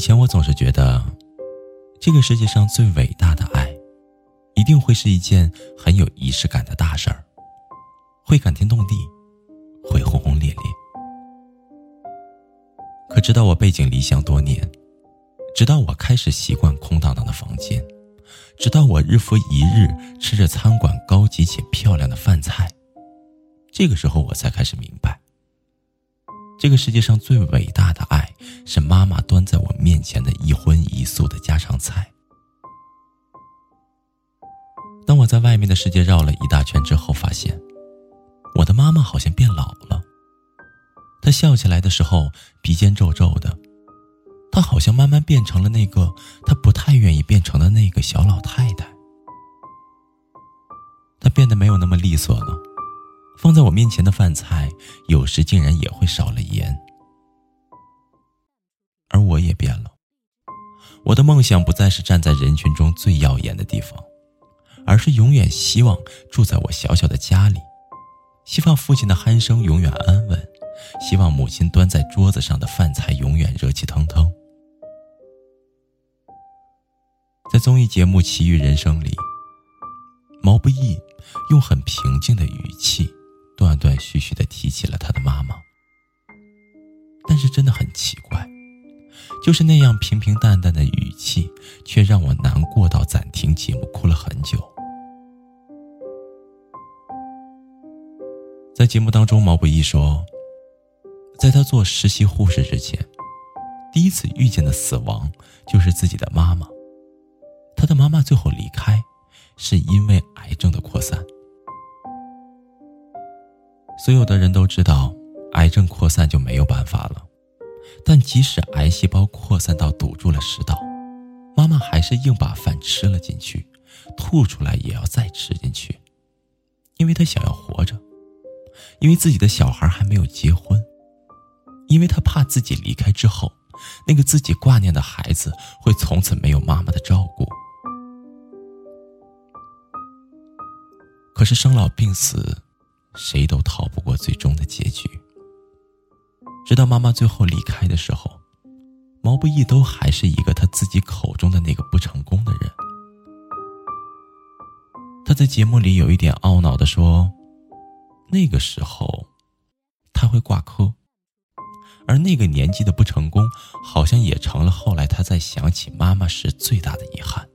以前我总是觉得，这个世界上最伟大的爱，一定会是一件很有仪式感的大事儿，会感天动地，会轰轰烈烈。可直到我背井离乡多年，直到我开始习惯空荡荡的房间，直到我日复一日吃着餐馆高级且漂亮的饭菜，这个时候我才开始明白，这个世界上最伟大的爱。是妈妈端在我面前的一荤一素的家常菜。当我在外面的世界绕了一大圈之后，发现我的妈妈好像变老了。她笑起来的时候鼻尖皱皱的，她好像慢慢变成了那个她不太愿意变成的那个小老太太。她变得没有那么利索了，放在我面前的饭菜有时竟然也会少了盐。而我也变了，我的梦想不再是站在人群中最耀眼的地方，而是永远希望住在我小小的家里，希望父亲的鼾声永远安稳，希望母亲端在桌子上的饭菜永远热气腾腾。在综艺节目《奇遇人生》里，毛不易用很平静的语气，徐徐的提起了他的妈妈，但是真的很奇怪。就是那样平平淡淡的语气，却让我难过到暂停节目，哭了很久。在节目当中，毛不易说，在他做实习护士之前，第一次遇见的死亡就是自己的妈妈。他的妈妈最后离开，是因为癌症的扩散。所有的人都知道，癌症扩散就没有办法了。但即使癌细胞扩散到堵住了食道，妈妈还是硬把饭吃了进去，吐出来也要再吃进去，因为她想要活着，因为自己的小孩还没有结婚，因为她怕自己离开之后，那个自己挂念的孩子会从此没有妈妈的照顾。可是生老病死，谁都逃最终的结局。直到妈妈最后离开的时候，毛不易都还是一个他自己口中的那个不成功的人。他在节目里有一点懊恼的说：“那个时候，他会挂科，而那个年纪的不成功，好像也成了后来他在想起妈妈时最大的遗憾。”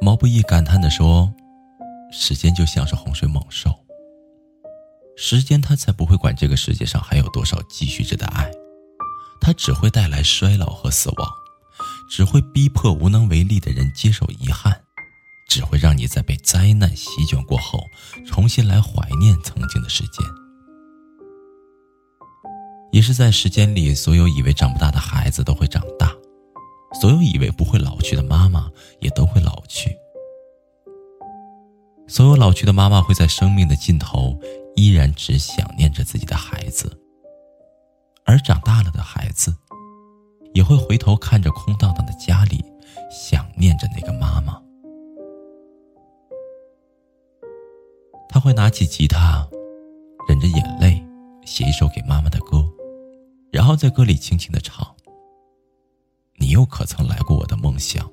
毛不易感叹的说：“时间就像是洪水猛兽。”时间，它才不会管这个世界上还有多少继续着的爱，它只会带来衰老和死亡，只会逼迫无能为力的人接受遗憾，只会让你在被灾难席卷过后，重新来怀念曾经的时间。也是在时间里，所有以为长不大的孩子都会长大，所有以为不会老去的妈妈也都会老去，所有老去的妈妈会在生命的尽头。依然只想念着自己的孩子，而长大了的孩子，也会回头看着空荡荡的家里，想念着那个妈妈。他会拿起吉他，忍着眼泪，写一首给妈妈的歌，然后在歌里轻轻的唱：“你又可曾来过我的梦想？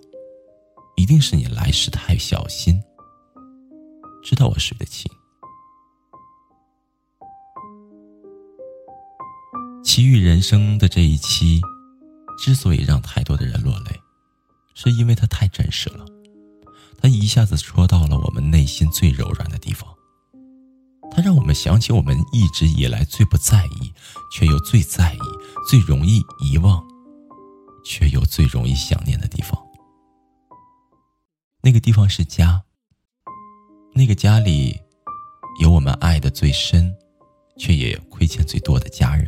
一定是你来时太小心，知道我睡得轻。”奇遇人生的这一期，之所以让太多的人落泪，是因为它太真实了。它一下子戳到了我们内心最柔软的地方。它让我们想起我们一直以来最不在意，却又最在意、最容易遗忘，却又最容易想念的地方。那个地方是家。那个家里，有我们爱的最深，却也亏欠最多的家人。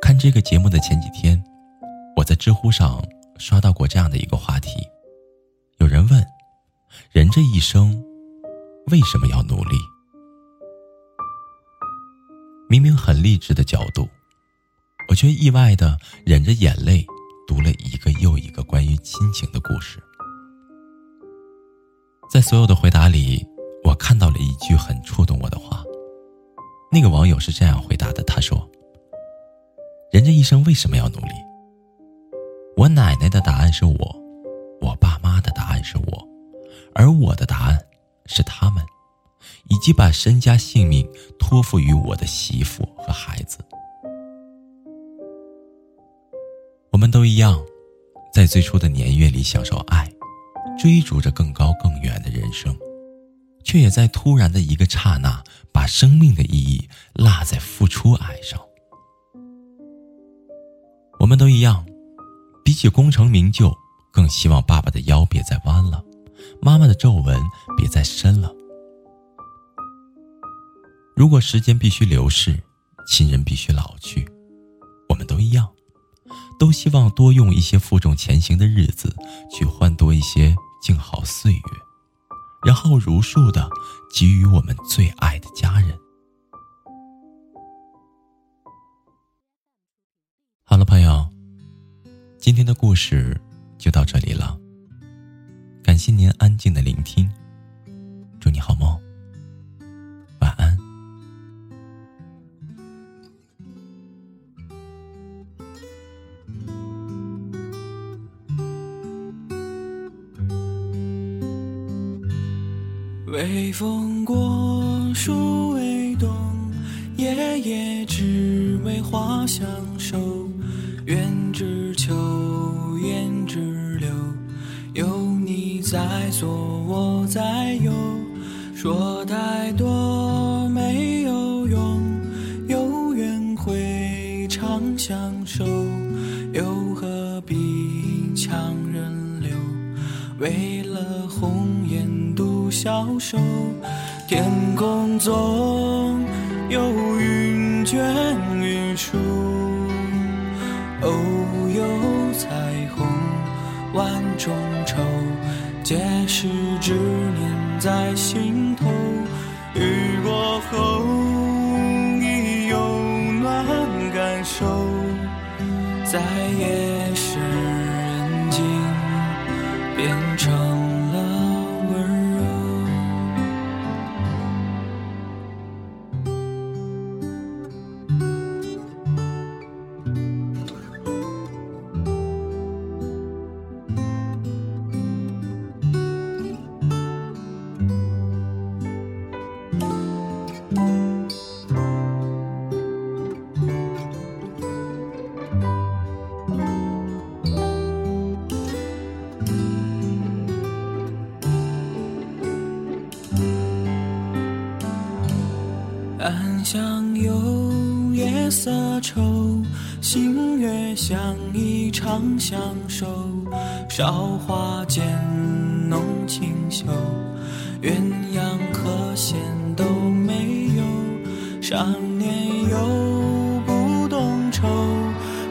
看这个节目的前几天，我在知乎上刷到过这样的一个话题，有人问：人这一生为什么要努力？明明很励志的角度，我却意外的忍着眼泪读了一个又一个关于亲情的故事。在所有的回答里，我看到了一句很触动我的话。那个网友是这样回答的：“他说，人这一生为什么要努力？我奶奶的答案是我，我爸妈的答案是我，而我的答案是他们，以及把身家性命托付于我的媳妇和孩子。我们都一样，在最初的年月里享受爱。”追逐着更高更远的人生，却也在突然的一个刹那，把生命的意义落在付出爱上。我们都一样，比起功成名就，更希望爸爸的腰别再弯了，妈妈的皱纹别再深了。如果时间必须流逝，亲人必须老去，我们都一样。都希望多用一些负重前行的日子，去换多一些静好岁月，然后如数的给予我们最爱的家人。好了，朋友，今天的故事就到这里了。感谢您安静的聆听，祝你好微风过，树微动，夜夜只为花相守。愿只求，愿只留，有你在左，我在右。说太多没有用，有缘会长相守，又何必强人留？为了红颜。消瘦，天空总有云卷云舒，偶有彩虹万种愁，皆是执念在心头。雨过后暗香有夜色愁，星月相依长相守。韶华渐浓清秀，鸳鸯和弦都没有。少年又不懂愁，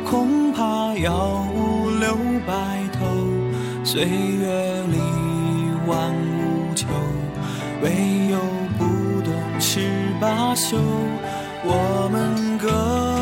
恐怕要五留白头。岁月里万物求，唯有不懂痴。罢休，我们歌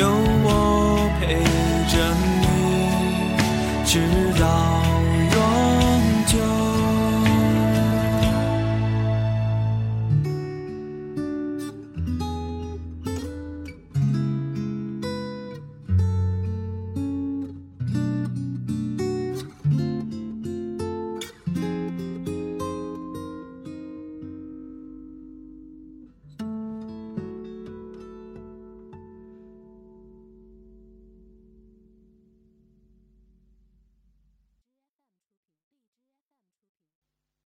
有。